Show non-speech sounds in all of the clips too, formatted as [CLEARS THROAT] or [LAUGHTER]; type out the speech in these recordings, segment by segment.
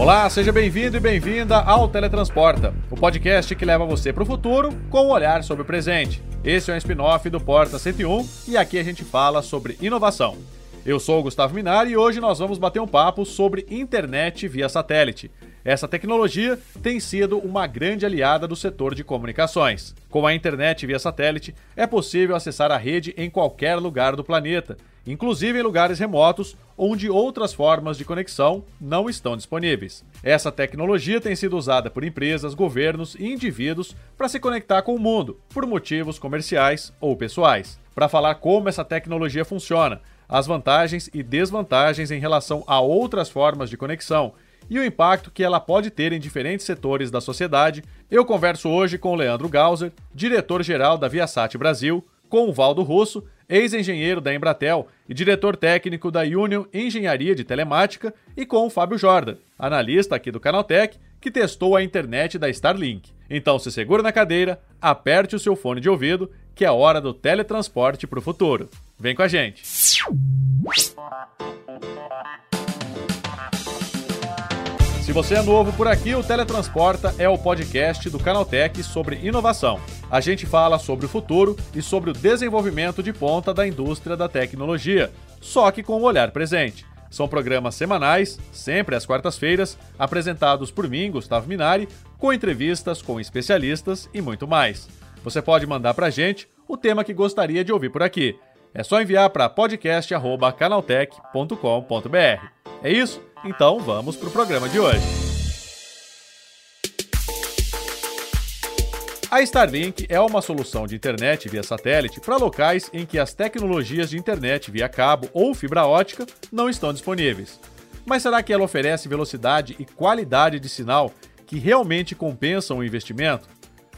Olá, seja bem-vindo e bem-vinda ao Teletransporta, o podcast que leva você para o futuro com um olhar sobre o presente. Esse é um spin-off do Porta 101 e aqui a gente fala sobre inovação. Eu sou o Gustavo Minari e hoje nós vamos bater um papo sobre internet via satélite. Essa tecnologia tem sido uma grande aliada do setor de comunicações. Com a internet via satélite, é possível acessar a rede em qualquer lugar do planeta, inclusive em lugares remotos onde outras formas de conexão não estão disponíveis. Essa tecnologia tem sido usada por empresas, governos e indivíduos para se conectar com o mundo, por motivos comerciais ou pessoais. Para falar como essa tecnologia funciona, as vantagens e desvantagens em relação a outras formas de conexão e o impacto que ela pode ter em diferentes setores da sociedade, eu converso hoje com o Leandro Gauser, diretor-geral da Viasat Brasil, com o Valdo Russo, ex-engenheiro da Embratel e diretor técnico da Union Engenharia de Telemática, e com o Fábio Jordan, analista aqui do Canaltech, que testou a internet da Starlink. Então se segura na cadeira, aperte o seu fone de ouvido, que é hora do teletransporte para o futuro. Vem com a gente! Você é novo por aqui, o Teletransporta é o podcast do Canaltech sobre inovação. A gente fala sobre o futuro e sobre o desenvolvimento de ponta da indústria da tecnologia, só que com o um olhar presente. São programas semanais, sempre às quartas-feiras, apresentados por mim, Gustavo Minari, com entrevistas com especialistas e muito mais. Você pode mandar pra gente o tema que gostaria de ouvir por aqui. É só enviar para podcast@canaltech.com.br. É isso? Então vamos para o programa de hoje. A Starlink é uma solução de internet via satélite para locais em que as tecnologias de internet via cabo ou fibra ótica não estão disponíveis. Mas será que ela oferece velocidade e qualidade de sinal que realmente compensam o investimento?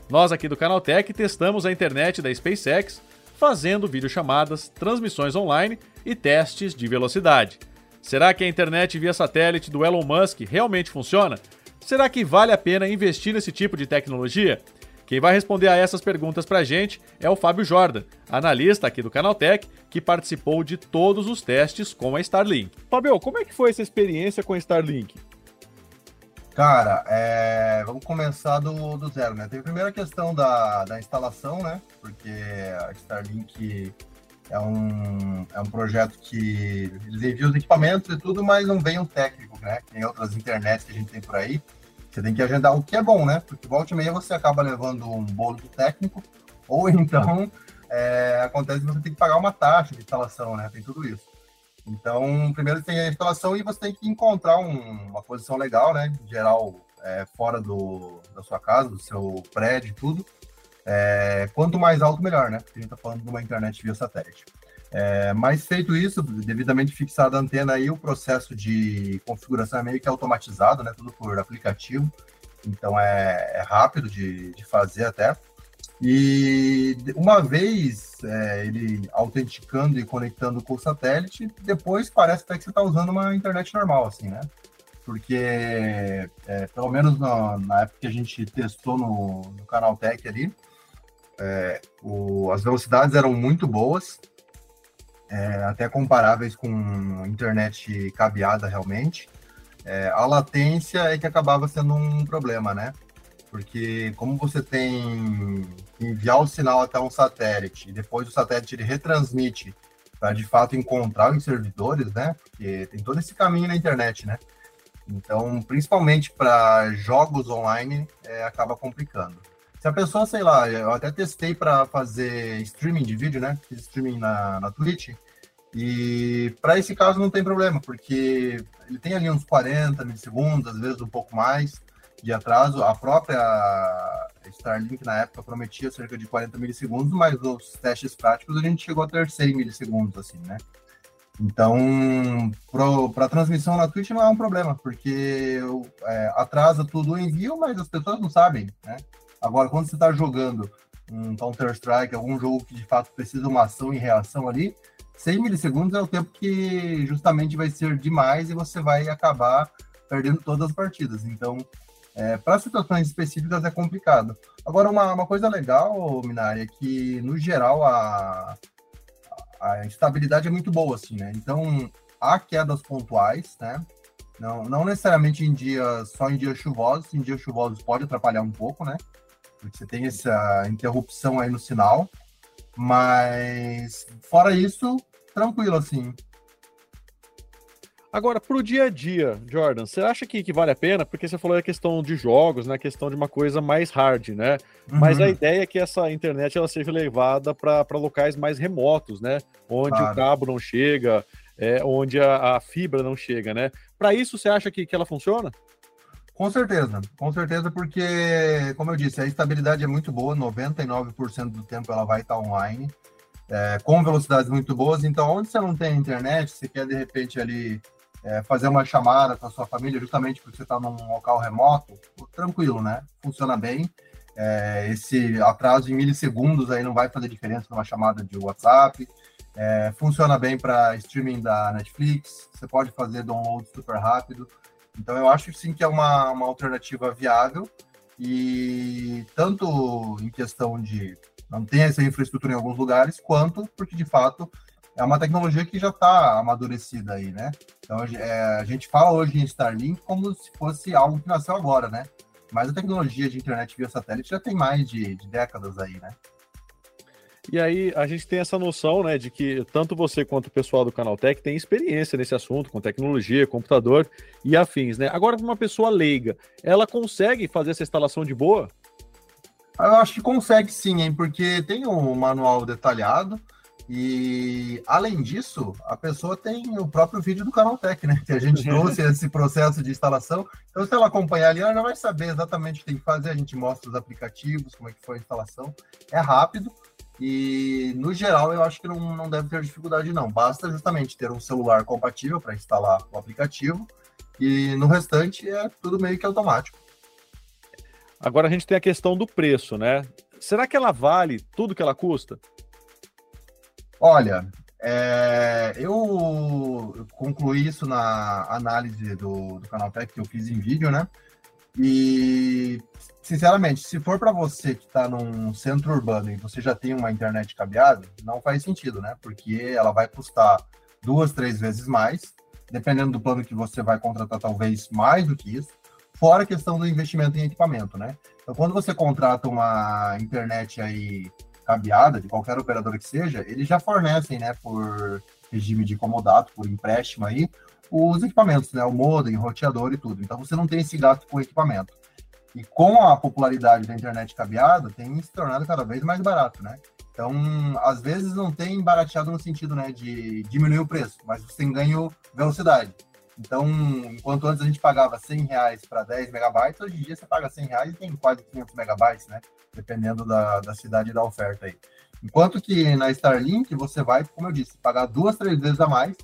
Nós aqui do Canaltech testamos a internet da SpaceX fazendo videochamadas, transmissões online e testes de velocidade. Será que a internet via satélite do Elon Musk realmente funciona? Será que vale a pena investir nesse tipo de tecnologia? Quem vai responder a essas perguntas para a gente é o Fábio Jordan, analista aqui do Canaltech, que participou de todos os testes com a Starlink. Fábio, como é que foi essa experiência com a Starlink? Cara, é... vamos começar do, do zero, né? Tem a primeira questão da, da instalação, né? Porque a Starlink é um, é um projeto que eles enviam os equipamentos e tudo, mas não vem um técnico, né? Tem outras internets que a gente tem por aí. Você tem que agendar o que é bom, né? Porque volta e meia você acaba levando um bolo do técnico, [LAUGHS] ou então é, acontece que você tem que pagar uma taxa de instalação, né? Tem tudo isso. Então, primeiro tem a instalação e você tem que encontrar um, uma posição legal, né? Em geral, é, fora do, da sua casa, do seu prédio, tudo é, quanto mais alto, melhor, né? Porque a gente está falando de uma internet via satélite. É, mas feito isso, devidamente fixada a antena aí, o processo de configuração é meio que automatizado, né? Tudo por aplicativo. Então é, é rápido de, de, fazer até. E uma vez é, ele autenticando e conectando com o satélite, depois parece até que você está usando uma internet normal, assim, né? Porque, é, pelo menos na, na, época que a gente testou no, no canal Tech ali, é, o, as velocidades eram muito boas, é, até comparáveis com internet cabeada realmente. É, a latência é que acabava sendo um problema, né? Porque como você tem que enviar o sinal até um satélite e depois o satélite ele retransmite para de fato encontrar os servidores, né? Porque tem todo esse caminho na internet, né? Então, principalmente para jogos online, é, acaba complicando. Se a pessoa, sei lá, eu até testei para fazer streaming de vídeo, né? Fiz streaming na, na Twitch. E para esse caso não tem problema, porque ele tem ali uns 40 milissegundos, às vezes um pouco mais de atraso. A própria Starlink na época prometia cerca de 40 milissegundos, mas nos testes práticos a gente chegou a ter 100 milissegundos, assim, né? Então, para transmissão na Twitch não é um problema, porque é, atrasa tudo o envio, mas as pessoas não sabem, né? Agora, quando você está jogando um Counter-Strike, algum jogo que de fato precisa uma ação e reação ali, 100 milissegundos é o tempo que justamente vai ser demais e você vai acabar perdendo todas as partidas. Então, é, para situações específicas é complicado. Agora, uma, uma coisa legal, Minari, é que, no geral, a, a estabilidade é muito boa, assim, né? Então, há quedas pontuais, né? Não, não necessariamente em dias, só em dias chuvosos, em dias chuvosos pode atrapalhar um pouco, né? Porque você tem essa interrupção aí no sinal. Mas fora isso, tranquilo assim. Agora, para o dia a dia, Jordan, você acha que, que vale a pena? Porque você falou a questão de jogos, né? A questão de uma coisa mais hard, né? Uhum. Mas a ideia é que essa internet ela seja levada para locais mais remotos, né? Onde claro. o cabo não chega, é, onde a, a, fibra não chega, né? Para isso, você acha que, que ela funciona? Com certeza, com certeza, porque, como eu disse, a estabilidade é muito boa, 99% do tempo ela vai estar online, é, com velocidades muito boas. Então, onde você não tem internet, você quer de repente ali é, fazer uma chamada com a sua família, justamente porque você está num local remoto, tranquilo, né? Funciona bem. É, esse atraso em milissegundos aí não vai fazer diferença numa chamada de WhatsApp. É, funciona bem para streaming da Netflix. Você pode fazer download super rápido. Então eu acho sim que é uma, uma alternativa viável e tanto em questão de não ter essa infraestrutura em alguns lugares, quanto porque de fato é uma tecnologia que já está amadurecida aí, né? Então é, a gente fala hoje em Starlink como se fosse algo que nasceu agora, né? Mas a tecnologia de internet via satélite já tem mais de, de décadas aí, né? E aí a gente tem essa noção, né, de que tanto você quanto o pessoal do Canaltech tem experiência nesse assunto, com tecnologia, computador e afins, né? Agora, para uma pessoa leiga, ela consegue fazer essa instalação de boa? Eu acho que consegue sim, hein? Porque tem um manual detalhado, e, além disso, a pessoa tem o próprio vídeo do Canaltech, né? Que a gente [LAUGHS] trouxe esse processo de instalação. Então, se ela acompanhar ali, ela já vai saber exatamente o que tem que fazer. A gente mostra os aplicativos, como é que foi a instalação. É rápido e, no geral, eu acho que não, não deve ter dificuldade, não. Basta justamente ter um celular compatível para instalar o aplicativo. E no restante é tudo meio que automático. Agora a gente tem a questão do preço, né? Será que ela vale tudo que ela custa? Olha, é, eu concluí isso na análise do, do canal Tech que eu fiz em vídeo, né? E, sinceramente, se for para você que está num centro urbano e você já tem uma internet cabeada, não faz sentido, né? Porque ela vai custar duas, três vezes mais, dependendo do plano que você vai contratar, talvez mais do que isso, fora a questão do investimento em equipamento, né? Então, quando você contrata uma internet aí cabeada, de qualquer operador que seja, eles já fornecem, né, por regime de comodato, por empréstimo aí, os equipamentos, né, o modem, roteador e tudo. Então você não tem esse gasto com equipamento. E com a popularidade da internet cabeada, tem se tornado cada vez mais barato, né? Então, às vezes não tem barateado no sentido, né, de diminuir o preço, mas você tem ganho velocidade. Então, enquanto antes a gente pagava 100 reais para 10 megabytes, hoje em dia você paga 100 reais e tem quase 500 megabytes, né? Dependendo da, da cidade e da oferta aí. Enquanto que na Starlink você vai, como eu disse, pagar duas, três vezes a mais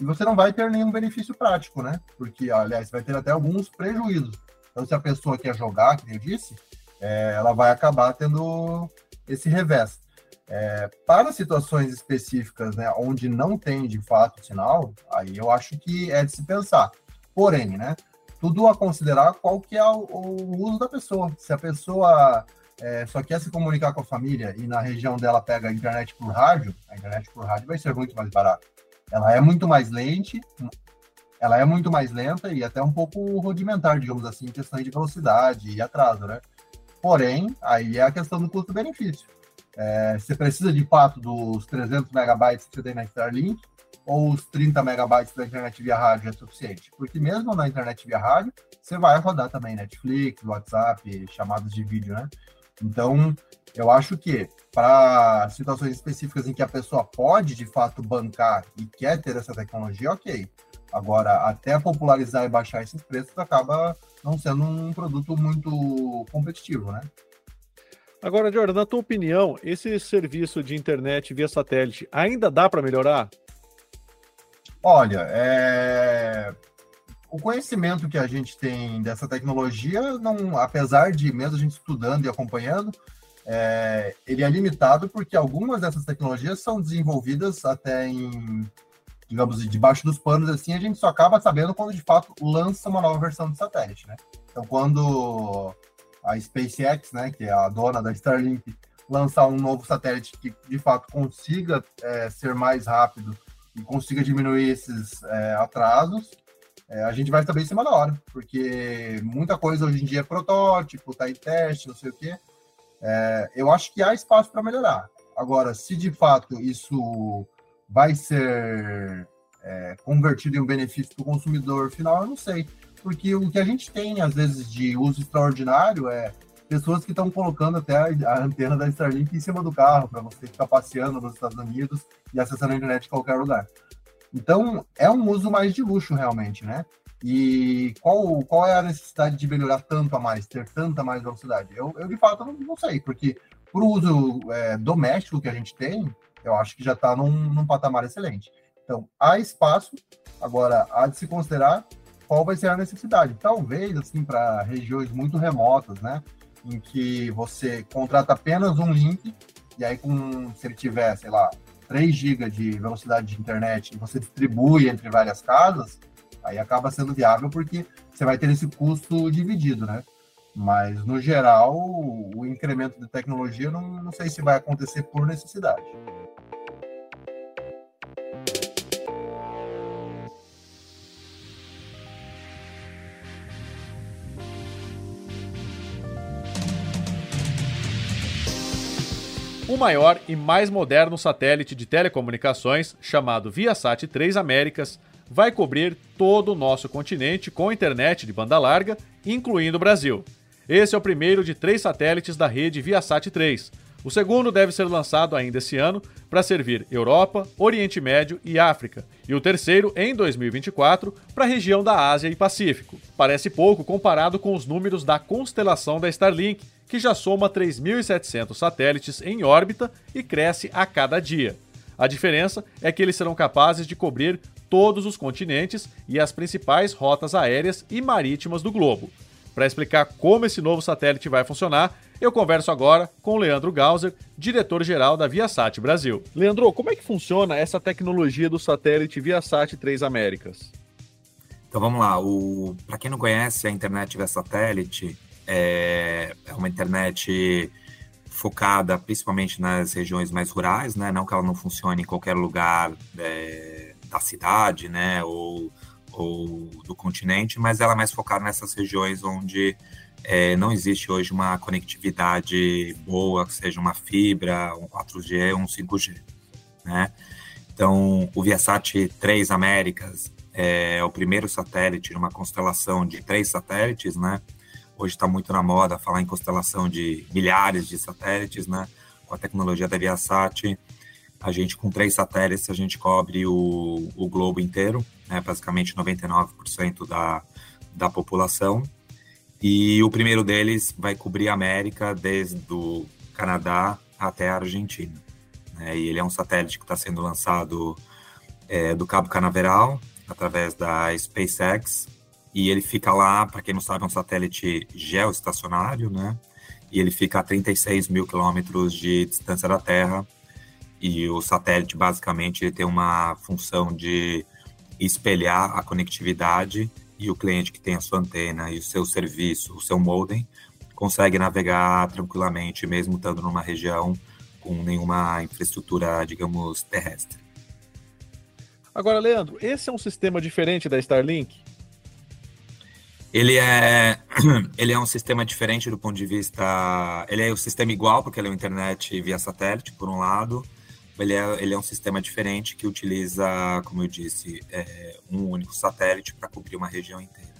e você não vai ter nenhum benefício prático, né? Porque, aliás, vai ter até alguns prejuízos. Então, se a pessoa quer jogar, como eu disse, é, ela vai acabar tendo esse revés. É, para situações específicas, né, onde não tem de fato sinal, aí eu acho que é de se pensar. Porém, né, tudo a considerar qual que é o, o uso da pessoa. Se a pessoa é, só quer se comunicar com a família e na região dela pega a internet por rádio, a internet por rádio vai ser muito mais barata. Ela é muito mais lente, ela é muito mais lenta e até um pouco rudimentar, digamos assim, em questão de velocidade e atraso, né? Porém, aí é a questão do custo-benefício. É, você precisa de fato dos 300 megabytes que você tem na Starlink ou os 30 megabytes da internet via rádio é suficiente? Porque mesmo na internet via rádio, você vai rodar também Netflix, WhatsApp, chamadas de vídeo, né? Então, eu acho que para situações específicas em que a pessoa pode de fato bancar e quer ter essa tecnologia, ok. Agora, até popularizar e baixar esses preços acaba não sendo um produto muito competitivo, né? Agora, Jordan, na tua opinião, esse serviço de internet via satélite ainda dá para melhorar? Olha, é... o conhecimento que a gente tem dessa tecnologia, não, apesar de mesmo a gente estudando e acompanhando, é... ele é limitado porque algumas dessas tecnologias são desenvolvidas até em, digamos, debaixo dos panos, assim, a gente só acaba sabendo quando de fato lança uma nova versão do satélite, né? Então, quando a SpaceX, né, que é a dona da Starlink, lançar um novo satélite que de fato consiga é, ser mais rápido e consiga diminuir esses é, atrasos, é, a gente vai saber em cima da hora, porque muita coisa hoje em dia é protótipo, tá em teste, não sei o quê. É, eu acho que há espaço para melhorar. Agora, se de fato isso vai ser é, convertido em um benefício para o consumidor final, eu não sei. Porque o que a gente tem, às vezes, de uso extraordinário é pessoas que estão colocando até a antena da Starlink em cima do carro para você ficar passeando nos Estados Unidos e acessando a internet em qualquer lugar. Então, é um uso mais de luxo, realmente, né? E qual, qual é a necessidade de melhorar tanto a mais, ter tanta mais velocidade? Eu, eu de fato, não, não sei, porque para o uso é, doméstico que a gente tem, eu acho que já está num, num patamar excelente. Então, há espaço, agora há de se considerar qual vai ser a necessidade. Talvez, assim, para regiões muito remotas, né? Em que você contrata apenas um link, e aí, com, se ele tiver, sei lá, 3 GB de velocidade de internet e você distribui entre várias casas, aí acaba sendo viável porque você vai ter esse custo dividido, né? Mas, no geral, o incremento de tecnologia não, não sei se vai acontecer por necessidade. O maior e mais moderno satélite de telecomunicações, chamado Viasat 3 Américas, vai cobrir todo o nosso continente com internet de banda larga, incluindo o Brasil. Esse é o primeiro de três satélites da rede Viasat 3. O segundo deve ser lançado ainda esse ano para servir Europa, Oriente Médio e África, e o terceiro em 2024 para a região da Ásia e Pacífico. Parece pouco comparado com os números da constelação da Starlink, que já soma 3.700 satélites em órbita e cresce a cada dia. A diferença é que eles serão capazes de cobrir todos os continentes e as principais rotas aéreas e marítimas do globo. Para explicar como esse novo satélite vai funcionar, eu converso agora com o Leandro Gauser, diretor-geral da Viasat Brasil. Leandro, como é que funciona essa tecnologia do satélite Viasat 3 Américas? Então vamos lá, para quem não conhece a internet via satélite, é, é uma internet focada principalmente nas regiões mais rurais, né? Não que ela não funcione em qualquer lugar é, da cidade, né? Ou, ou do continente, mas ela é mais focada nessas regiões onde é, não existe hoje uma conectividade boa, que seja uma fibra, um 4G, um 5G, né? Então, o Viasat 3 Américas é o primeiro satélite de uma constelação de três satélites, né? Hoje está muito na moda falar em constelação de milhares de satélites, né? Com a tecnologia da Viasat, a gente com três satélites a gente cobre o, o globo inteiro, né? Basicamente 99% da, da população. E o primeiro deles vai cobrir a América desde o Canadá até a Argentina. Né? E ele é um satélite que está sendo lançado é, do Cabo Canaveral através da SpaceX e ele fica lá, para quem não sabe, é um satélite geoestacionário, né? E ele fica a 36 mil quilômetros de distância da Terra. E o satélite, basicamente, ele tem uma função de espelhar a conectividade e o cliente que tem a sua antena e o seu serviço, o seu modem, consegue navegar tranquilamente, mesmo estando numa região com nenhuma infraestrutura, digamos, terrestre. Agora, Leandro, esse é um sistema diferente da Starlink? Ele é, [CLEARS THROAT] ele é um sistema diferente do ponto de vista. Ele é um sistema igual, porque ele é uma internet via satélite, por um lado. Ele é, ele é um sistema diferente que utiliza, como eu disse, é, um único satélite para cobrir uma região inteira.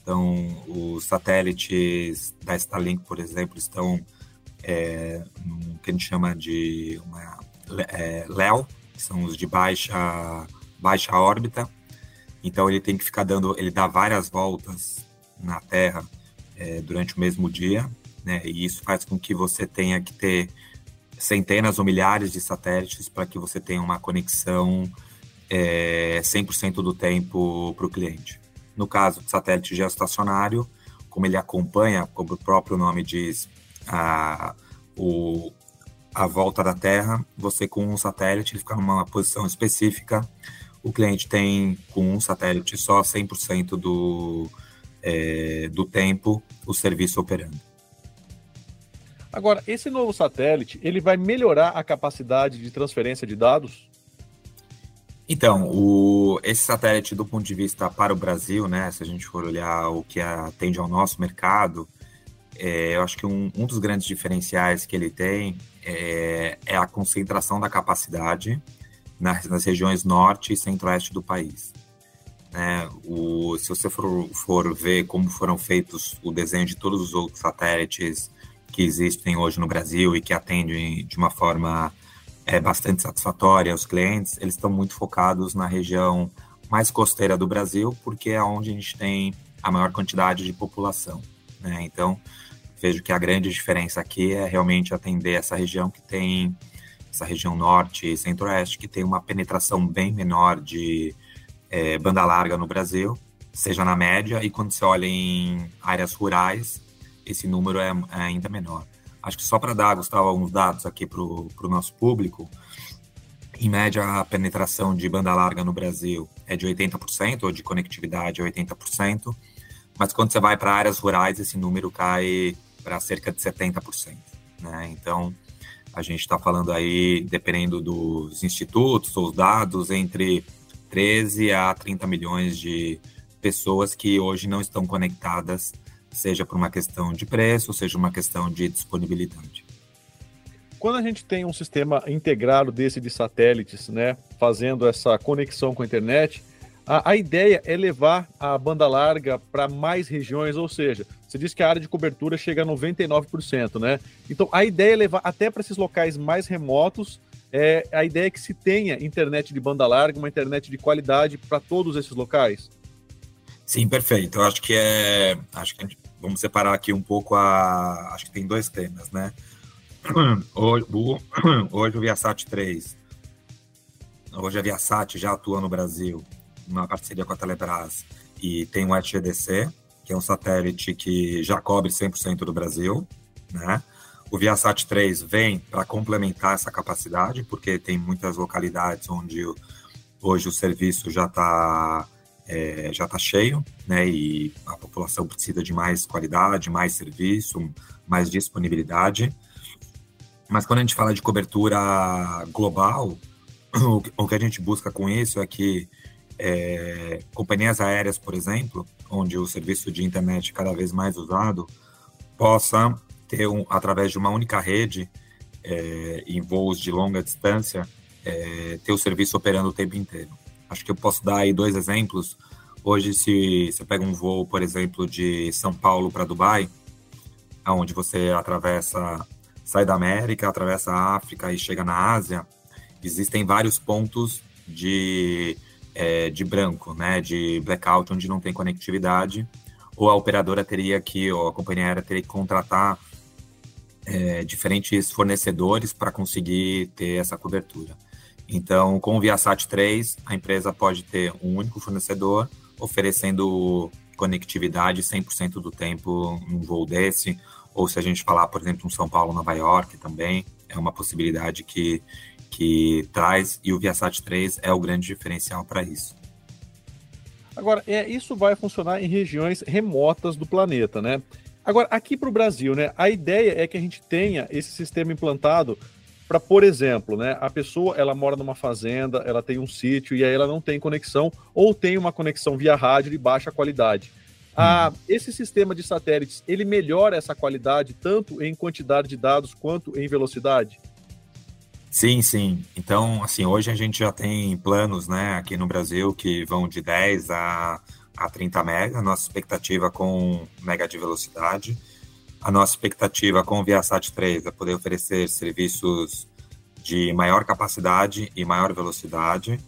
Então, os satélites da Starlink, por exemplo, estão é, no que a gente chama de uma, é, LEO, que são os de baixa, baixa órbita, então ele tem que ficar dando, ele dá várias voltas na Terra é, durante o mesmo dia, né? E isso faz com que você tenha que ter centenas ou milhares de satélites para que você tenha uma conexão é, 100% do tempo para o cliente. No caso do satélite geoestacionário, como ele acompanha, como o próprio nome diz, a, o, a volta da Terra, você com um satélite ele fica numa posição específica o cliente tem, com um satélite só, 100% do, é, do tempo o serviço operando. Agora, esse novo satélite, ele vai melhorar a capacidade de transferência de dados? Então, o, esse satélite, do ponto de vista para o Brasil, né, se a gente for olhar o que atende ao nosso mercado, é, eu acho que um, um, dos grandes diferenciais que ele tem é, é a concentração da capacidade nas, nas, regiões norte e centro-oeste do país. Né? O, se você for, for ver como foram feitos o desenho de todos os outros satélites que existem hoje no Brasil e que atendem de uma forma é, bastante satisfatória aos clientes, eles estão muito focados na região mais costeira do Brasil, porque é onde a gente tem a maior quantidade de população. Né? Então, vejo que a grande diferença aqui é realmente atender essa região que tem essa região norte e centro-oeste, que tem uma penetração bem menor de é, banda larga no Brasil, seja na média, e quando você olha em áreas rurais, esse número é, é ainda menor. Acho que só para dar, Gustavo, alguns dados aqui para o nosso público, em média, a penetração de banda larga no Brasil é de 80%, ou de conectividade é 80%, mas quando você vai para áreas rurais, esse número cai para cerca de 70%. Né? Então, a gente está falando aí, dependendo dos institutos ou dados, entre 13 a 30 milhões de pessoas que hoje não estão conectadas seja por uma questão de preço, seja uma questão de disponibilidade. Quando a gente tem um sistema integrado desse de satélites, né, fazendo essa conexão com a internet, a, a ideia é levar a banda larga para mais regiões, ou seja, você disse que a área de cobertura chega a 99%, né? Então a ideia é levar até para esses locais mais remotos. É, a ideia é que se tenha internet de banda larga, uma internet de qualidade para todos esses locais. Sim, perfeito. Eu acho que é. Acho que vamos separar aqui um pouco a. Acho que tem dois temas, né? [CLEARS THROAT] Hoje o, [CLEARS THROAT] hoje o Viasat 3. Hoje a Viasat já atua no Brasil, uma parceria com a Telebrás, e tem o HDC, que é um satélite que já cobre 100% do Brasil, né? O Viasat 3 vem para complementar essa capacidade, porque tem muitas localidades onde hoje o serviço já está é, já está cheio, né? E a população precisa de mais qualidade, mais serviço, mais disponibilidade. Mas quando a gente fala de cobertura global, o que a gente busca com isso é que é, companhias aéreas, por exemplo, onde o serviço de internet é cada vez mais usado, possa ter, um, através de uma única rede, é, em voos de longa distância, é, ter o serviço operando o tempo inteiro. Acho que eu posso dar aí dois exemplos. Hoje, se você pega um voo, por exemplo, de São Paulo para Dubai, onde você atravessa, sai da América, atravessa a África e chega na Ásia, existem vários pontos de, é, de branco, né, de blackout, onde não tem conectividade, ou a operadora teria que, ou a companhia aérea teria que contratar é, diferentes fornecedores para conseguir ter essa cobertura. Então, com o Viasat 3, a empresa pode ter um único fornecedor oferecendo conectividade 100% do tempo num voo desse, ou se a gente falar, por exemplo, um São Paulo, Nova York também, é uma possibilidade que, que traz, e o Viasat 3 é o grande diferencial para isso. Agora, é, isso vai funcionar em regiões remotas do planeta, né? Agora, aqui para o Brasil, né? A ideia é que a gente tenha esse sistema implantado para, por exemplo, né, a pessoa ela mora numa fazenda, ela tem um sítio e aí ela não tem conexão ou tem uma conexão via rádio de baixa qualidade. Ah, esse sistema de satélites ele melhora essa qualidade tanto em quantidade de dados quanto em velocidade? Sim, sim. Então, assim, hoje a gente já tem planos, né, aqui no Brasil que vão de 10 a, a 30 mega. Nossa expectativa com mega de velocidade. A nossa expectativa com o Viasat 3 é poder oferecer serviços de maior capacidade e maior velocidade,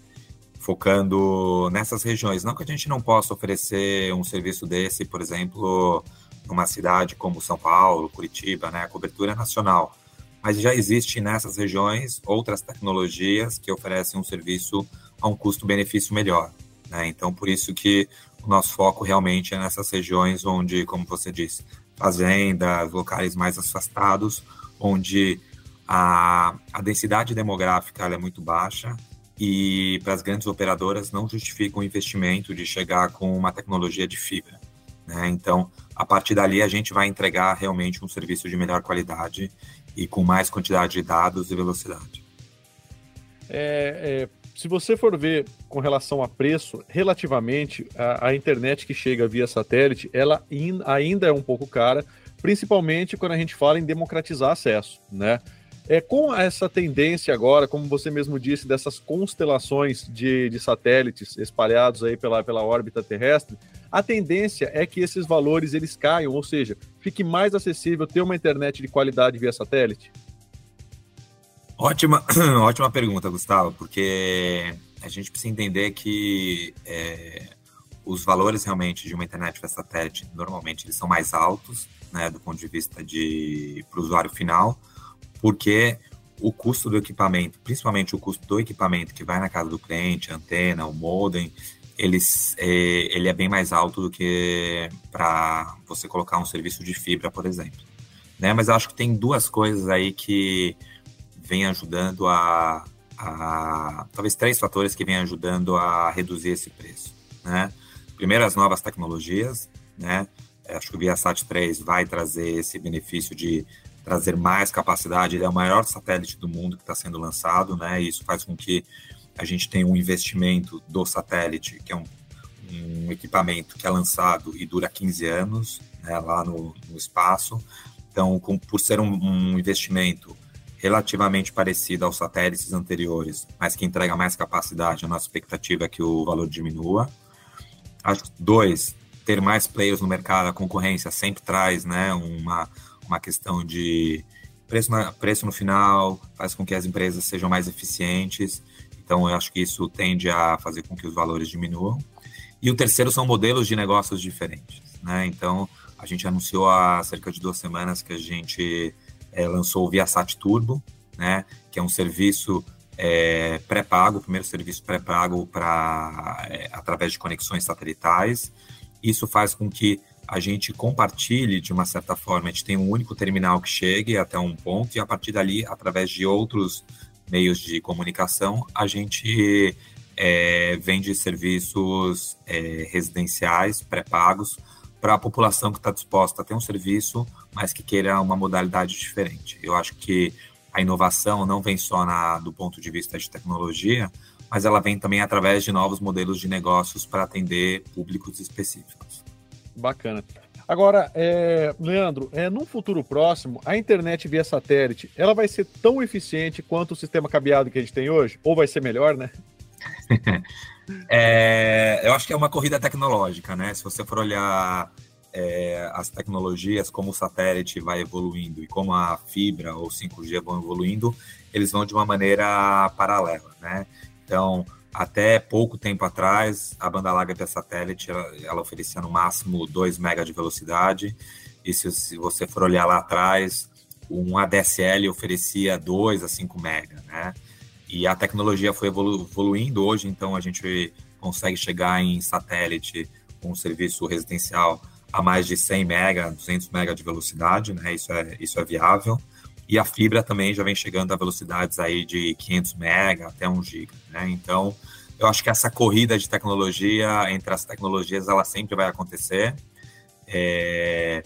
focando nessas regiões. Não que a gente não possa oferecer um serviço desse, por exemplo, numa cidade como São Paulo, Curitiba, né? A cobertura é nacional. Mas já existe nessas regiões outras tecnologias que oferecem um serviço a um custo-benefício melhor. Né? Então, por isso que o nosso foco realmente é nessas regiões onde, como você disse, fazendas, locais mais afastados, onde a, a densidade demográfica é muito baixa e para as grandes operadoras não justifica o investimento de chegar com uma tecnologia de fibra. Né? Então, a partir dali, a gente vai entregar realmente um serviço de melhor qualidade e com mais quantidade de dados e velocidade. É, é, se você for ver com relação a preço, relativamente, a, a internet que chega via satélite, ela in, ainda é um pouco cara, principalmente quando a gente fala em democratizar acesso, né? É, com essa tendência agora, como você mesmo disse, dessas constelações de, de satélites espalhados aí pela, pela órbita terrestre, a tendência é que esses valores eles caiam, ou seja, fique mais acessível ter uma internet de qualidade via satélite? Ótima, [CLEARS THROAT] ótima pergunta, Gustavo, porque a gente precisa entender que é, os valores realmente de uma internet via satélite, normalmente eles são mais altos, né, do ponto de vista de para o usuário final, porque o custo do equipamento, principalmente o custo do equipamento que vai na casa do cliente, a antena, o modem, eles, é, ele é bem mais alto do que para você colocar um serviço de fibra, por exemplo. Né? Mas acho que tem duas coisas aí que vem ajudando a, a, talvez três fatores que vêm ajudando a reduzir esse preço, né? Primeiro, as novas tecnologias, né? Acho que o Viasat 3 vai trazer esse benefício de trazer mais capacidade. Ele é o maior satélite do mundo que está sendo lançado, né? E isso faz com que a gente tenha um investimento do satélite, que é um, um equipamento que é lançado e dura 15 anos, né? Lá no, no espaço. Então, com, por ser um, um investimento relativamente parecido aos satélites anteriores, mas que entrega mais capacidade, a nossa expectativa é que o valor diminua. Acho dois, ter mais players no mercado, a concorrência sempre traz né, uma, uma questão de preço, na, preço no final, faz com que as empresas sejam mais eficientes. Então, eu acho que isso tende a fazer com que os valores diminuam. E o terceiro são modelos de negócios diferentes. Né? Então, a gente anunciou há cerca de duas semanas que a gente é, lançou o Viasat Turbo, né? que é um serviço é, pré-pago, o primeiro serviço pré-pago para é, através de conexões satelitais. Isso faz com que a gente compartilhe de uma certa forma, a gente tem um único terminal que chegue até um ponto e a partir dali, através de outros meios de comunicação, a gente é, vende serviços é, residenciais pré-pagos para a população que está disposta a ter um serviço, mas que queira uma modalidade diferente. Eu acho que a inovação não vem só na, do ponto de vista de tecnologia, mas ela vem também através de novos modelos de negócios para atender públicos específicos. Bacana. Agora, é, Leandro, é, num futuro próximo, a internet via satélite, ela vai ser tão eficiente quanto o sistema cabeado que a gente tem hoje? Ou vai ser melhor, né? [LAUGHS] é, eu acho que é uma corrida tecnológica, né? Se você for olhar é, as tecnologias, como o satélite vai evoluindo e como a fibra ou 5G vão evoluindo, eles vão de uma maneira paralela, né? Então, até pouco tempo atrás, a banda larga via satélite, ela, ela, oferecia no máximo 2 MB de velocidade, e se, se, você for olhar lá atrás, um ADSL oferecia 2 a 5 MB, né? E a tecnologia foi evolu evoluindo hoje, então a gente consegue chegar em satélite com um serviço residencial a mais de 100 MB, 200 MB de velocidade, né? Isso é, isso é viável. E a fibra também já vem chegando a velocidades aí de 500 MB até 1 GB, né? Então, eu acho que essa corrida de tecnologia entre as tecnologias, ela sempre vai acontecer. É...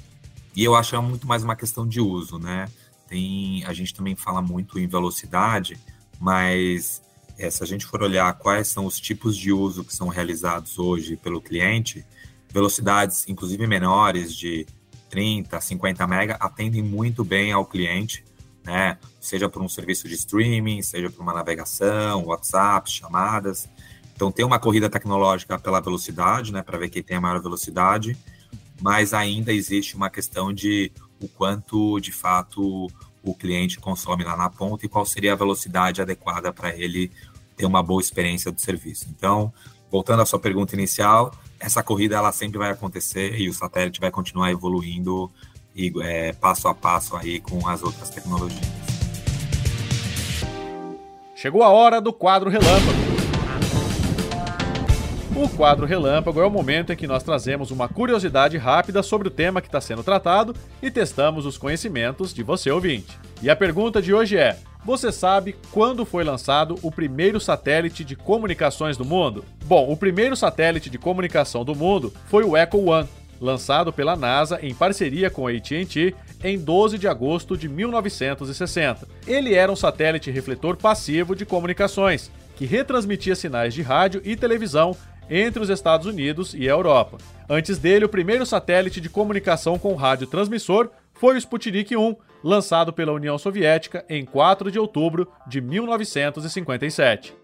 E eu acho que é muito mais uma questão de uso, né? Tem, a gente também fala muito em velocidade, mas é, se a gente for olhar quais são os tipos de uso que são realizados hoje pelo cliente, velocidades, inclusive menores, de 30, 50 mega, atendem muito bem ao cliente, né? Seja por um serviço de streaming, seja por uma navegação, WhatsApp, chamadas. Então tem uma corrida tecnológica pela velocidade, né? Para ver quem tem a maior velocidade, mas ainda existe uma questão de o quanto de fato o cliente consome lá na ponta e qual seria a velocidade adequada para ele ter uma boa experiência do serviço. Então, voltando à sua pergunta inicial, essa corrida ela sempre vai acontecer e o satélite vai continuar evoluindo e, é, passo a passo aí com as outras tecnologias. Chegou a hora do quadro relâmpago. O quadro Relâmpago é o momento em que nós trazemos uma curiosidade rápida sobre o tema que está sendo tratado e testamos os conhecimentos de você ouvinte. E a pergunta de hoje é: você sabe quando foi lançado o primeiro satélite de comunicações do mundo? Bom, o primeiro satélite de comunicação do mundo foi o Echo One, lançado pela NASA em parceria com a AT&T em 12 de agosto de 1960. Ele era um satélite refletor passivo de comunicações, que retransmitia sinais de rádio e televisão entre os Estados Unidos e a Europa. Antes dele, o primeiro satélite de comunicação com rádio transmissor foi o Sputnik 1, lançado pela União Soviética em 4 de outubro de 1957.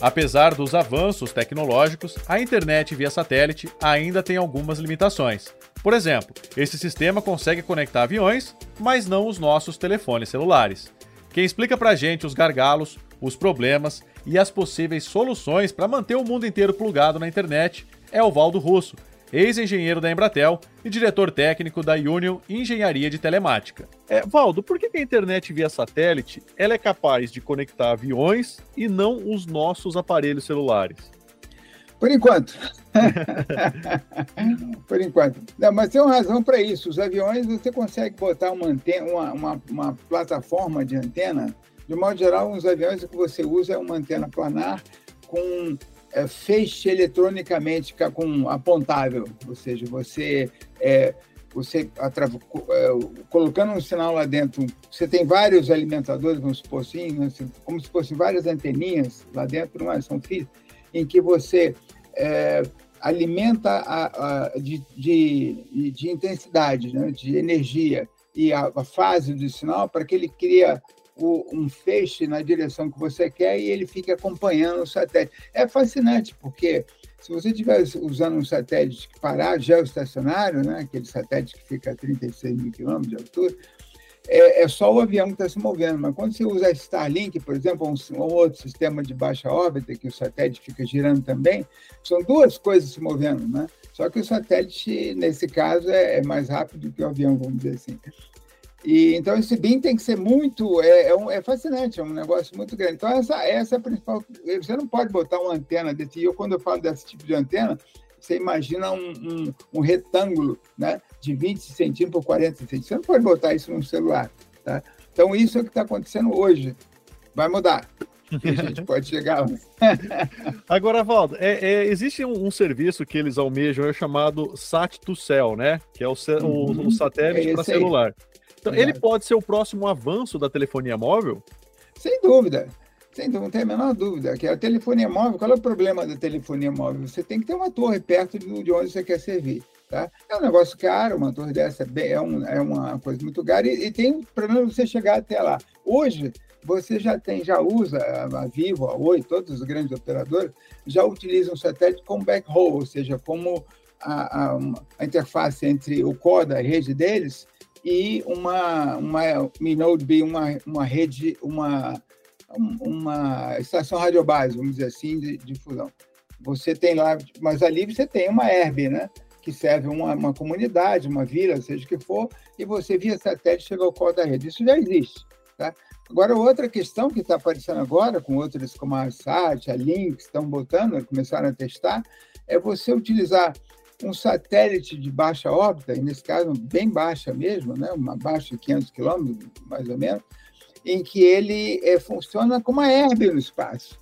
Apesar dos avanços tecnológicos, a internet via satélite ainda tem algumas limitações. Por exemplo, esse sistema consegue conectar aviões, mas não os nossos telefones celulares. Quem explica pra gente os gargalos, os problemas e as possíveis soluções para manter o mundo inteiro plugado na internet é o Valdo Russo, ex-engenheiro da Embratel e diretor técnico da Union Engenharia de Telemática. É, Valdo, por que a internet via satélite ela é capaz de conectar aviões e não os nossos aparelhos celulares? Por enquanto. [LAUGHS] por enquanto. Não, mas tem uma razão para isso. Os aviões, você consegue botar uma, antena, uma, uma, uma plataforma de antena. De modo geral, os aviões o que você usa é uma antena planar com é, feixe eletronicamente com apontável, ou seja, você é, você é, colocando um sinal lá dentro, você tem vários alimentadores, vamos supor assim, né, como se fossem várias anteninhas lá dentro, não é? são fios, em que você é, alimenta a, a de, de, de, intensidade, né, de energia e a, a fase do sinal para que ele crie o, um feixe na direção que você quer e ele fica acompanhando o satélite. É fascinante, porque se você estiver usando um satélite parado, geoestacionário, né, aquele satélite que fica a 36 mil quilômetros de altura, é, é, só o avião que está se movendo. Mas quando você usa Starlink, por exemplo, um, um, outro sistema de baixa órbita, que o satélite fica girando também, são duas coisas se movendo, né? Só que o satélite, nesse caso, é, é mais rápido que o avião, vamos dizer assim. E, então, esse BIM tem que ser muito. É, é, um, é, fascinante, é um negócio muito grande. Então, essa, essa é a principal. Você não pode botar uma antena desse. E eu, quando eu falo desse tipo de antena, você imagina um, um, um retângulo né, de 20 centímetros por 40 centímetros. Você não pode botar isso num celular. Tá? Então, isso é o que está acontecendo hoje. Vai mudar. a gente pode chegar. [LAUGHS] Agora, Valdo, é, é, existe um, um, serviço que eles almejam, é chamado Sat to Cell, né? Que é o, uhum. o, o satélite é para celular. Então, ele pode ser o próximo avanço da telefonia móvel? Sem dúvida. Sem dúvida, não tem a menor dúvida. Que a telefonia móvel, qual é o problema da telefonia móvel? Você tem que ter uma torre perto de onde você quer servir. Tá? É um negócio caro, uma torre dessa é, um, é uma coisa muito cara e, e tem um problema você chegar até lá. Hoje, você já tem, já usa a Vivo, a Oi, todos os grandes operadores já utilizam o satélite como backhaul, ou seja, como a, a, a interface entre o core da rede deles e uma, uma Minode B, uma, uma rede, uma, uma estação radiobase, vamos dizer assim, de, de fusão. Você tem lá, mas ali você tem uma herb, né? Que serve uma, uma comunidade, uma vila, seja o que for, e você via satélite chega ao colo da rede. Isso já existe. Tá? Agora, outra questão que está aparecendo agora, com outras como a SAT, a Link, estão botando, começaram a testar, é você utilizar um satélite de baixa órbita, e nesse caso bem baixa mesmo, né, uma baixa de 500 quilômetros, mais ou menos, em que ele é, funciona como uma herbe no espaço.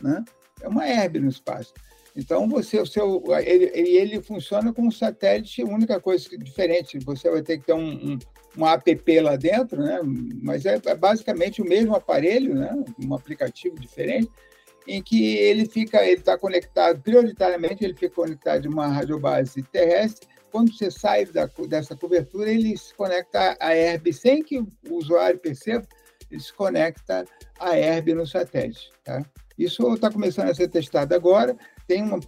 Né? É uma herbe no espaço. Então, você, o seu, ele, ele funciona como um satélite, única coisa diferente, você vai ter que ter um, um, um app lá dentro, né? mas é, é basicamente o mesmo aparelho, né? um aplicativo diferente, em que ele fica, ele está conectado, prioritariamente ele fica conectado de uma radiobase terrestre. Quando você sai da, dessa cobertura, ele se conecta à ERB sem que o usuário perceba, ele se conecta à ERB no satélite. Tá? Isso está começando a ser testado agora. Tem uma,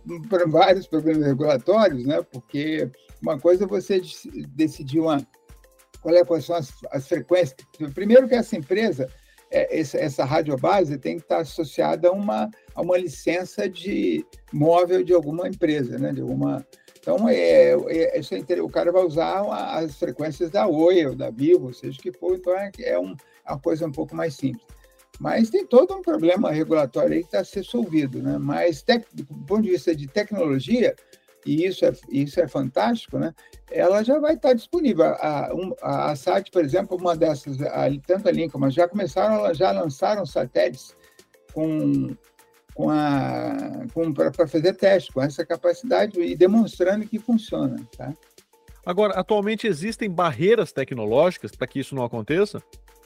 vários problemas regulatórios, né? porque uma coisa é você decidir uma, qual é, quais são as, as frequências. Primeiro que essa empresa essa, essa radiobase tem que estar associada a uma, a uma licença de móvel de alguma empresa, né? De alguma, então, é, é, é, o cara vai usar as frequências da Oi ou da Vivo, seja que for, então é, é, um, é uma coisa um pouco mais simples. Mas tem todo um problema regulatório aí que está a ser solvido, né? Mas, do ponto de vista de tecnologia, e isso é, isso é fantástico, né? ela já vai estar disponível. A, um, a, a SAT, por exemplo, uma dessas, a, tanto a Lincoln, mas já começaram, já lançaram satélites com, com a com, para fazer teste com essa capacidade e demonstrando que funciona. Tá? Agora, atualmente existem barreiras tecnológicas para que isso não aconteça?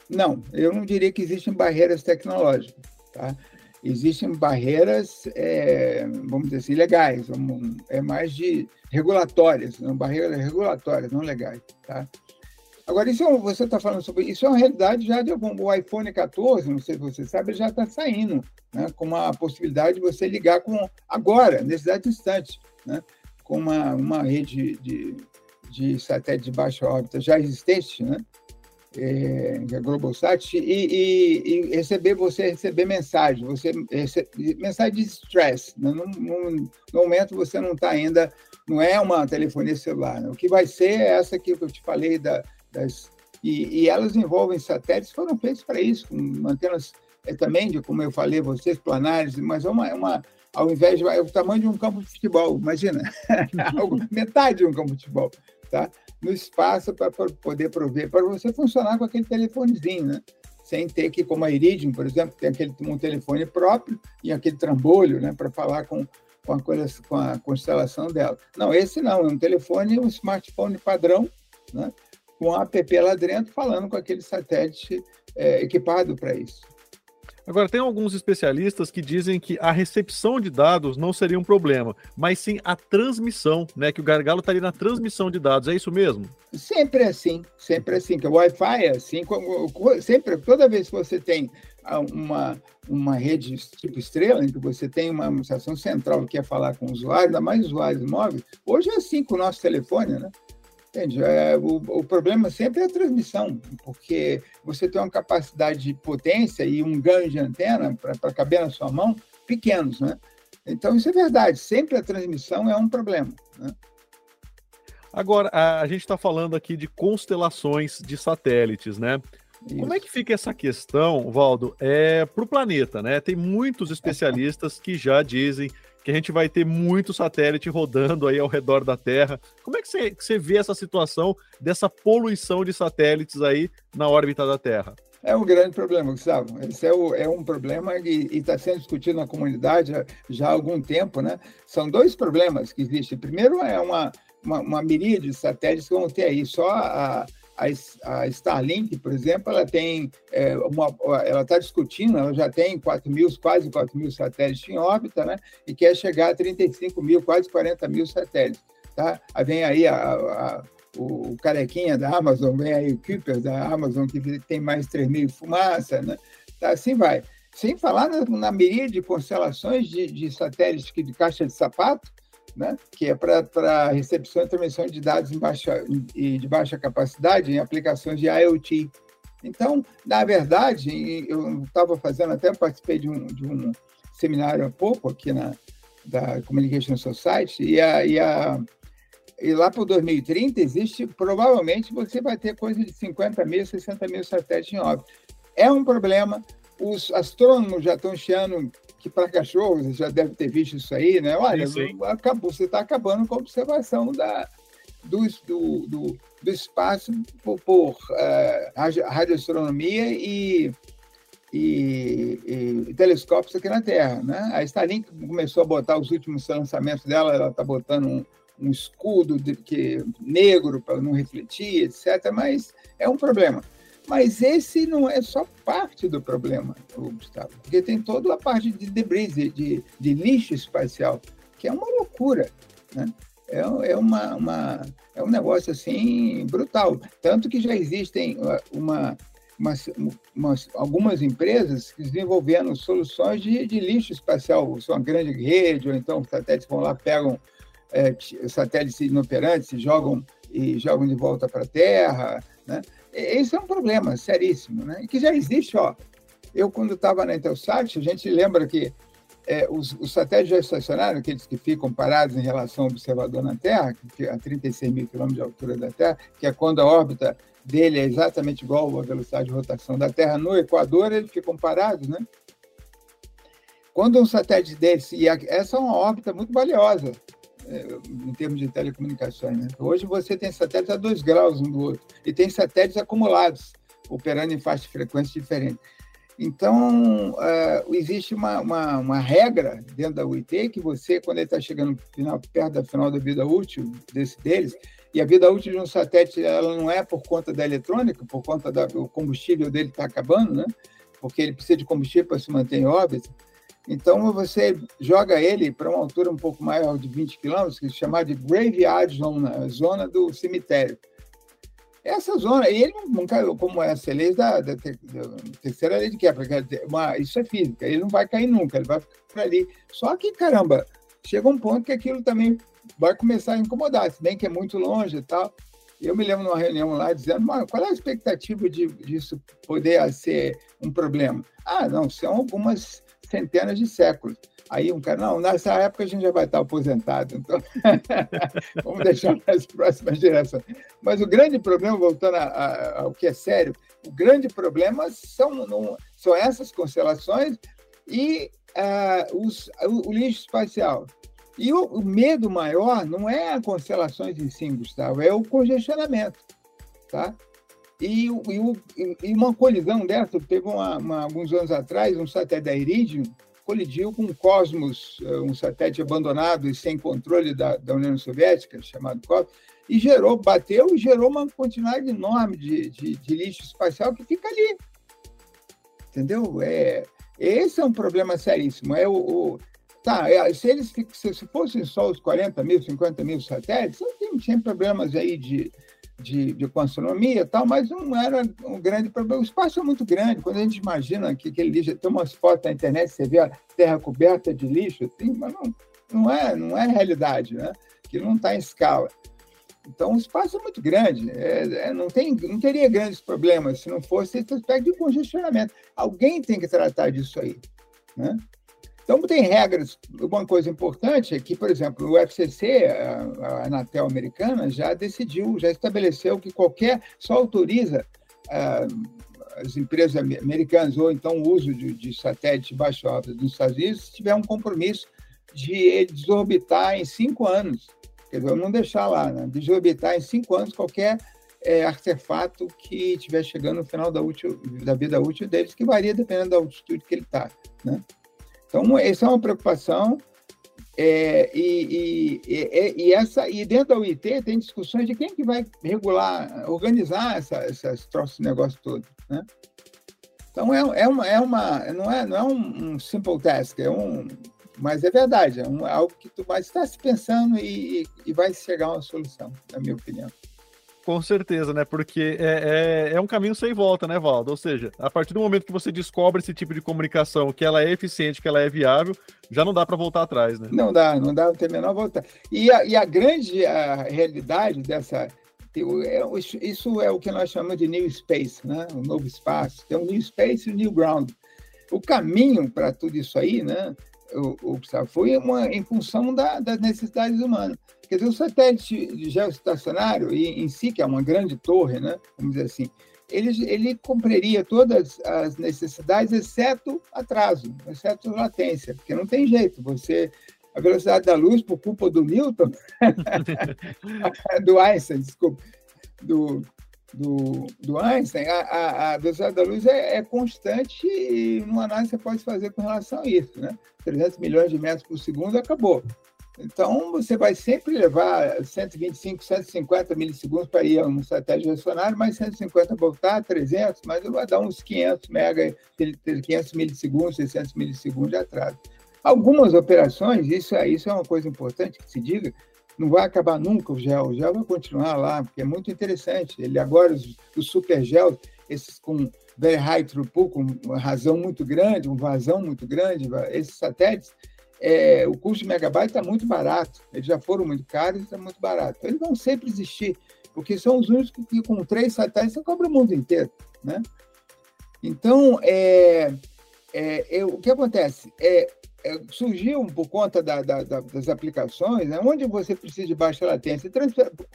Não, eu não diria que existem barreiras tecnológicas. Tá? Existem barreiras, é, vamos dizer assim, legais, vamos, é mais de regulatórias, não, barreiras regulatórias, não legais. Tá? Agora, isso é, você está falando sobre isso, é uma realidade já de algum. O iPhone 14, não sei se você sabe, já está saindo, né, com uma possibilidade de você ligar com agora, nesse exato instante, né, com uma, uma rede de, de satélite de baixa órbita já existente, né, é, Globosat, e, e, e, receber você receber mensagem, você receber, mensagem de stress. Né? No, no, no, momento você não está ainda, não é uma telefonia celular. Né? O que vai ser é essa que eu te falei da, das e, e elas envolvem satélites foram feitos para isso, com antenas é, também de como eu falei vocês planares, mas é uma, é uma ao invés de é o tamanho de um campo de futebol, imagina, [LAUGHS] [LAUGHS] metade de um campo de futebol, tá? no espaço para poder prover, para você funcionar com aquele telefonezinho, né? sem ter que, como a Iridium, por exemplo, tem aquele, um telefone próprio e aquele trambolho né? para falar com, com, a com a constelação dela. Não, esse não, é um telefone, um smartphone padrão, né? com um app lá dentro, falando com aquele satélite é, equipado para isso. Agora, tem alguns especialistas que dizem que a recepção de dados não seria um problema, mas sim a transmissão, né? Que o gargalo estaria na transmissão de dados. É isso mesmo? Sempre é assim, sempre é assim. Que o Wi-Fi é assim, sempre, toda vez que você tem uma, uma rede tipo estrela, em que você tem uma administração central que quer falar com o usuário, ainda mais usuários móveis, hoje é assim com o nosso telefone, né? Entende? É, o, o problema sempre é a transmissão, porque você tem uma capacidade de potência e um ganho de antena para caber na sua mão pequenos, né? Então, isso é verdade. Sempre a transmissão é um problema. Né? Agora, a, a gente está falando aqui de constelações de satélites, né? Isso. Como é que fica essa questão, Valdo, é, para o planeta, né? Tem muitos especialistas que já dizem que a gente vai ter muito satélite rodando aí ao redor da Terra. Como é que você, que você vê essa situação dessa poluição de satélites aí na órbita da Terra? É um grande problema, Gustavo. Esse é, o, é um problema e está sendo discutido na comunidade já, já, há algum tempo, né? São dois problemas que existem. Primeiro é uma, uma, uma miríade de satélites que vão ter aí só a, a, Starlink, por exemplo, ela tem é, uma, ela está discutindo, ela já tem 4 mil, quase 4 mil satélites em órbita, né? E quer chegar a 35 mil, quase 40 mil satélites, tá? Aí vem aí a, a, o carequinha da Amazon, vem aí o Kuiper da Amazon, que tem mais 3 mil fumaça, né? Tá, assim vai. Sem falar na, na miríade de constelações de, de satélites que de caixa de sapato, né? que é para recepção e transmissão de dados em baixa, em, de baixa capacidade em aplicações de IoT. Então, na verdade, eu estava fazendo, até participei de um, de um seminário há pouco aqui na da Communication Society, e, a, e, a, e lá para 2030 existe, provavelmente você vai ter coisa de 50 mil, 60 mil satélites em órbita. É um problema, os astrônomos já estão chiando que para cachorros, você já deve ter visto isso aí, né? Olha, sim. Acabou, você está acabando com a observação da, do, do, do, do espaço por, por uh, radioastronomia e, e, e, telescópios aqui na Terra. Né? A Starlink começou a botar os últimos lançamentos dela, ela está botando um, um escudo de, que, negro para não refletir, etc., mas é um problema. Mas esse não é só parte do problema, Gustavo, porque tem toda a parte de debris, de, de, lixo espacial, que é uma loucura. Né? É, é, uma, uma, é um negócio assim brutal. Tanto que já existem uma, umas, umas, algumas empresas desenvolvendo soluções de, de lixo espacial, são uma grande rede, ou então satélites vão lá, pegam é, satélites inoperantes jogam, e jogam de volta para a Terra. Né? Esse é um problema seríssimo, né? Que já existe, ó. Eu, quando estava na Intelsat, a gente lembra que é, os, os, satélites já estacionários, aqueles que ficam parados em relação ao observador na Terra, que a 36 mil quilômetros de altura da Terra, que é quando a órbita dele é exatamente igual à velocidade de rotação da Terra no Equador, eles ficam parados, né? Quando um satélite desse, e essa é uma órbita muito valiosa, em termos de telecomunicações. Né? Hoje você tem satélites a dois graus um do outro, e tem satélites acumulados, operando em faixas de frequência diferentes. Então, uh, existe uma, uma, uma, regra dentro da UIT que você, quando ele está chegando final, perto da final da vida útil desse deles, e a vida útil de um satélite ela não é por conta da eletrônica, por conta do combustível dele está acabando, né? porque ele precisa de combustível para se manter em órbita. Então, você joga ele para uma altura um pouco maior de 20 quilômetros, que é chamada de graveyard zone, a zona do cemitério. Essa zona, e ele não caiu, como é essa lei da, da, da, terceira lei de quebra, uma, isso é física, ele não vai cair nunca, ele vai ficar ali. Só que, caramba, chega um ponto que aquilo também vai começar a incomodar, se bem que é muito longe e tal. Eu me lembro numa reunião lá dizendo, qual é a expectativa de, disso poder ser um problema? Ah, não, são algumas centenas de séculos. Aí um cara, não, nessa época a gente já vai estar aposentado, então [LAUGHS] vamos deixar para as próximas gerações. Mas o grande problema, voltando a, a, ao que é sério, o grande problema são, são essas constelações e uh, os, o, o, lixo espacial. E o, o, medo maior não é as constelações em si, Gustavo, é o congestionamento. Tá? E, e, e uma colisão dessa, teve uma, uma, alguns anos atrás, um satélite da Iridium, colidiu com o Cosmos, eh, um satélite abandonado e sem controle da, da União Soviética, chamado Cosmos, e gerou, bateu e gerou uma quantidade enorme de, de, de lixo espacial que fica ali. Entendeu? É, esse é um problema seríssimo. É o, o tá, é, se eles se, se fossem só os 40 mil, 50 mil satélites, não tem, problemas aí de, de, de astronomia e tal, mas não era um grande problema. O espaço é muito grande. Quando a gente imagina que aquele lixo, tem umas fotos na internet, você vê a terra coberta de lixo, assim, mas não, não, é, não é realidade, né? que não está em escala. Então, o espaço é muito grande, é, é, não, tem, não teria grandes problemas se não fosse esse aspecto de congestionamento. Alguém tem que tratar disso aí. Né? Então, tem regras. Uma coisa importante é que, por exemplo, o FCC, a Anatel americana, já decidiu, já estabeleceu que qualquer, só autoriza uh, as empresas americanas, ou então o uso de, de satélite de baixo órbita dos Estados Unidos, se tiver um compromisso de desorbitar em cinco anos. Quer dizer, não deixar lá, né? desorbitar em cinco anos qualquer é, artefato que estiver chegando no final da, útil, da vida útil deles, que varia dependendo da altitude que ele está. Né? Então, essa é uma preocupação. É, e, e, e, essa, e dentro da UIT tem discussões de quem que vai regular, organizar essa, essas troços de negócio todo. Né? Então, é, é, uma, é uma, não é, não é um, um simple task, é um, mas é verdade, é, um, algo que tu vai estar se pensando e, e vai chegar a uma solução, na minha opinião. Com certeza, né? Porque é, é, é, um caminho sem volta, né, Valdo? Ou seja, a partir do momento que você descobre esse tipo de comunicação, que ela é eficiente, que ela é viável, já não dá para voltar atrás, né? Não dá, não dá, não tem a menor volta. E a, e a grande a realidade dessa. É, isso é o que nós chamamos de New Space, né? o novo espaço. Tem o New Space e o New Ground. O caminho para tudo isso aí, né? O, foi uma, em função da, das necessidades humanas. Quer dizer, o satélite geoestacionário em, em si, que é uma grande torre, né, vamos dizer assim, ele, ele cumpriria todas as necessidades, exceto atraso, exceto latência, porque não tem jeito. Você a velocidade da luz, por culpa do Newton, [LAUGHS] do Einstein, desculpa, do, do, do Einstein, a, a, a, velocidade da luz é, é, constante e numa análise você pode fazer com relação a isso. Né? 300 milhões de metros por segundo acabou. Então, você vai sempre levar 125, 150 milissegundos para ir a um satélite reacionário, mais 150 voltar, 300, mas vai dar uns 500 mega, 500 milissegundos, 600 milissegundos de atraso. Algumas operações, isso, é, isso é uma coisa importante que se diga, não vai acabar nunca o gel, o gel vai continuar lá, porque é muito interessante. Ele agora, os, os super gel, esses com very high throughput, com uma razão muito grande, um vazão muito grande, esses satélites, é, o custo de megabyte está muito barato. Eles já foram muito caros e está muito barato. Eles vão sempre existir, porque são os únicos que, com três satélites, você cobra o mundo inteiro. Né? Então, é, é, é, o que acontece? É surgiu por conta da, da, da, das aplicações, né, onde você precisa de baixa latência,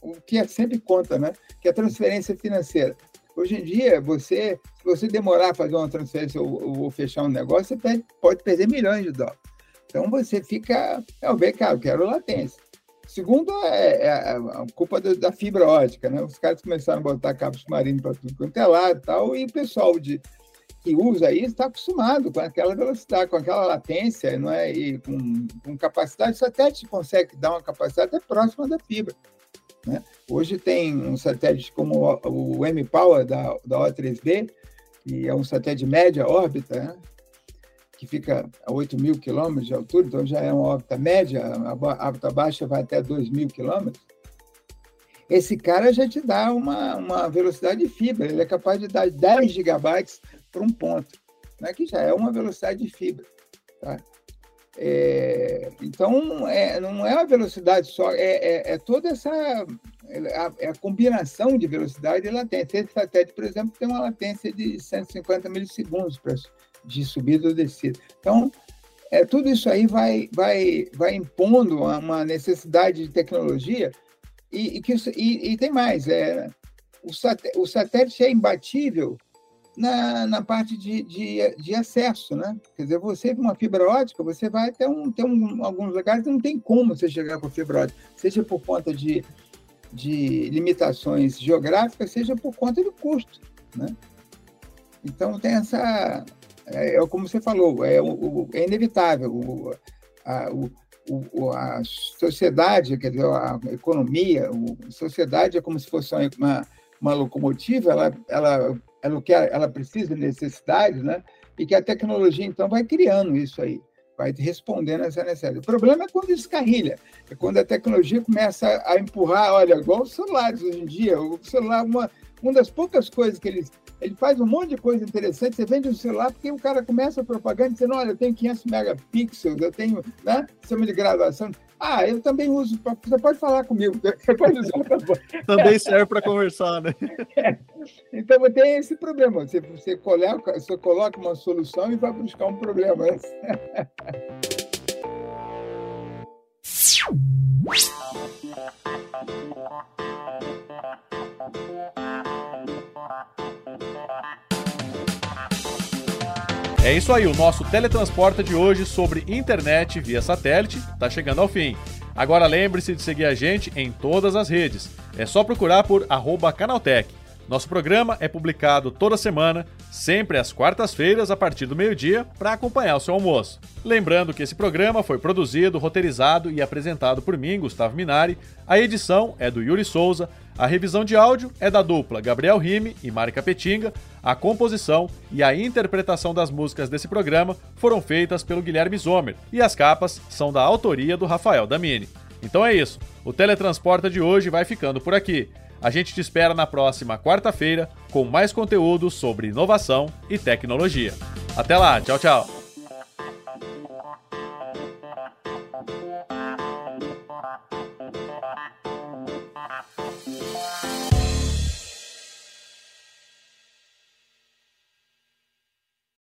o que é sempre conta, né, que é a transferência financeira. Hoje em dia, você, se você demorar a fazer uma transferência ou, ou fechar um negócio, você pode, perder milhões de dólares. Então você fica, é o bem cara, eu quero latência. Segundo, é, é a culpa da, da, fibra ótica, né? Os caras começaram a botar cabo submarino para tudo quanto é lado e tal, e o pessoal de, que usa isso está acostumado com aquela velocidade, com aquela latência, não é? E com, com capacidade, o satélite consegue dar uma capacidade até próxima da fibra. Né? Hoje tem um satélite como o, o M-Power da, da O3B, que é um satélite de média órbita, né? que fica a 8 mil quilômetros de altura, então já é uma órbita média, a órbita baixa vai até 2 mil quilômetros. Esse cara já te dá uma, uma velocidade de fibra, ele é capaz de dar 10 gigabytes para um ponto, né, que já é uma velocidade de fibra. Tá? É, então, é, não é a velocidade só, é, é, é toda essa a, é a, combinação de velocidade e latência. Esse satélite, por exemplo, tem uma latência de 150 milissegundos para de subida ou descida. Então, é, tudo isso aí vai, vai, vai impondo uma necessidade de tecnologia e, e que, e, e, tem mais, é, o, o satélite é imbatível na, na parte de, de, de, acesso, né? Quer dizer, você com uma fibra ótica, você vai até um, ter um, alguns lugares que não tem como você chegar com fibra ótica, seja por conta de, de limitações geográficas, seja por conta do custo, né? Então tem essa, é, é como você falou, é, o, é inevitável. O, a, o, a sociedade, quer dizer, a economia, a sociedade é como se fosse uma, uma locomotiva, ela, ela, ela, quer, ela precisa de necessidade, né? e que a tecnologia, então, vai criando isso aí, vai respondendo essa necessidade. O problema é quando descarrilha, é quando a tecnologia começa a empurrar, olha, igual os celulares hoje em dia, o celular, uma, uma das poucas coisas que eles ele faz um monte de coisa interessante. Você vende um celular porque o cara começa a propaganda dizendo: olha, eu tenho 500 megapixels, eu tenho né, sistema de gravação. Ah, eu também uso. Você pode falar comigo. [LAUGHS] Você pode usar Também serve para conversar, né? É. [LAUGHS] Então tem esse problema. Você, você, coloca, você coloca uma solução e vai buscar um problema. [LAUGHS] É isso aí, o nosso teletransporta de hoje sobre internet via satélite está chegando ao fim. Agora lembre-se de seguir a gente em todas as redes. É só procurar por Canaltech. Nosso programa é publicado toda semana, sempre às quartas-feiras, a partir do meio-dia, para acompanhar o seu almoço. Lembrando que esse programa foi produzido, roteirizado e apresentado por mim, Gustavo Minari. A edição é do Yuri Souza, a revisão de áudio é da dupla Gabriel Rime e Mari Capetinga. A composição e a interpretação das músicas desse programa foram feitas pelo Guilherme Zomer e as capas são da autoria do Rafael Damini. Então é isso. O Teletransporta de hoje vai ficando por aqui. A gente te espera na próxima quarta-feira com mais conteúdo sobre inovação e tecnologia. Até lá, tchau, tchau! Yeah.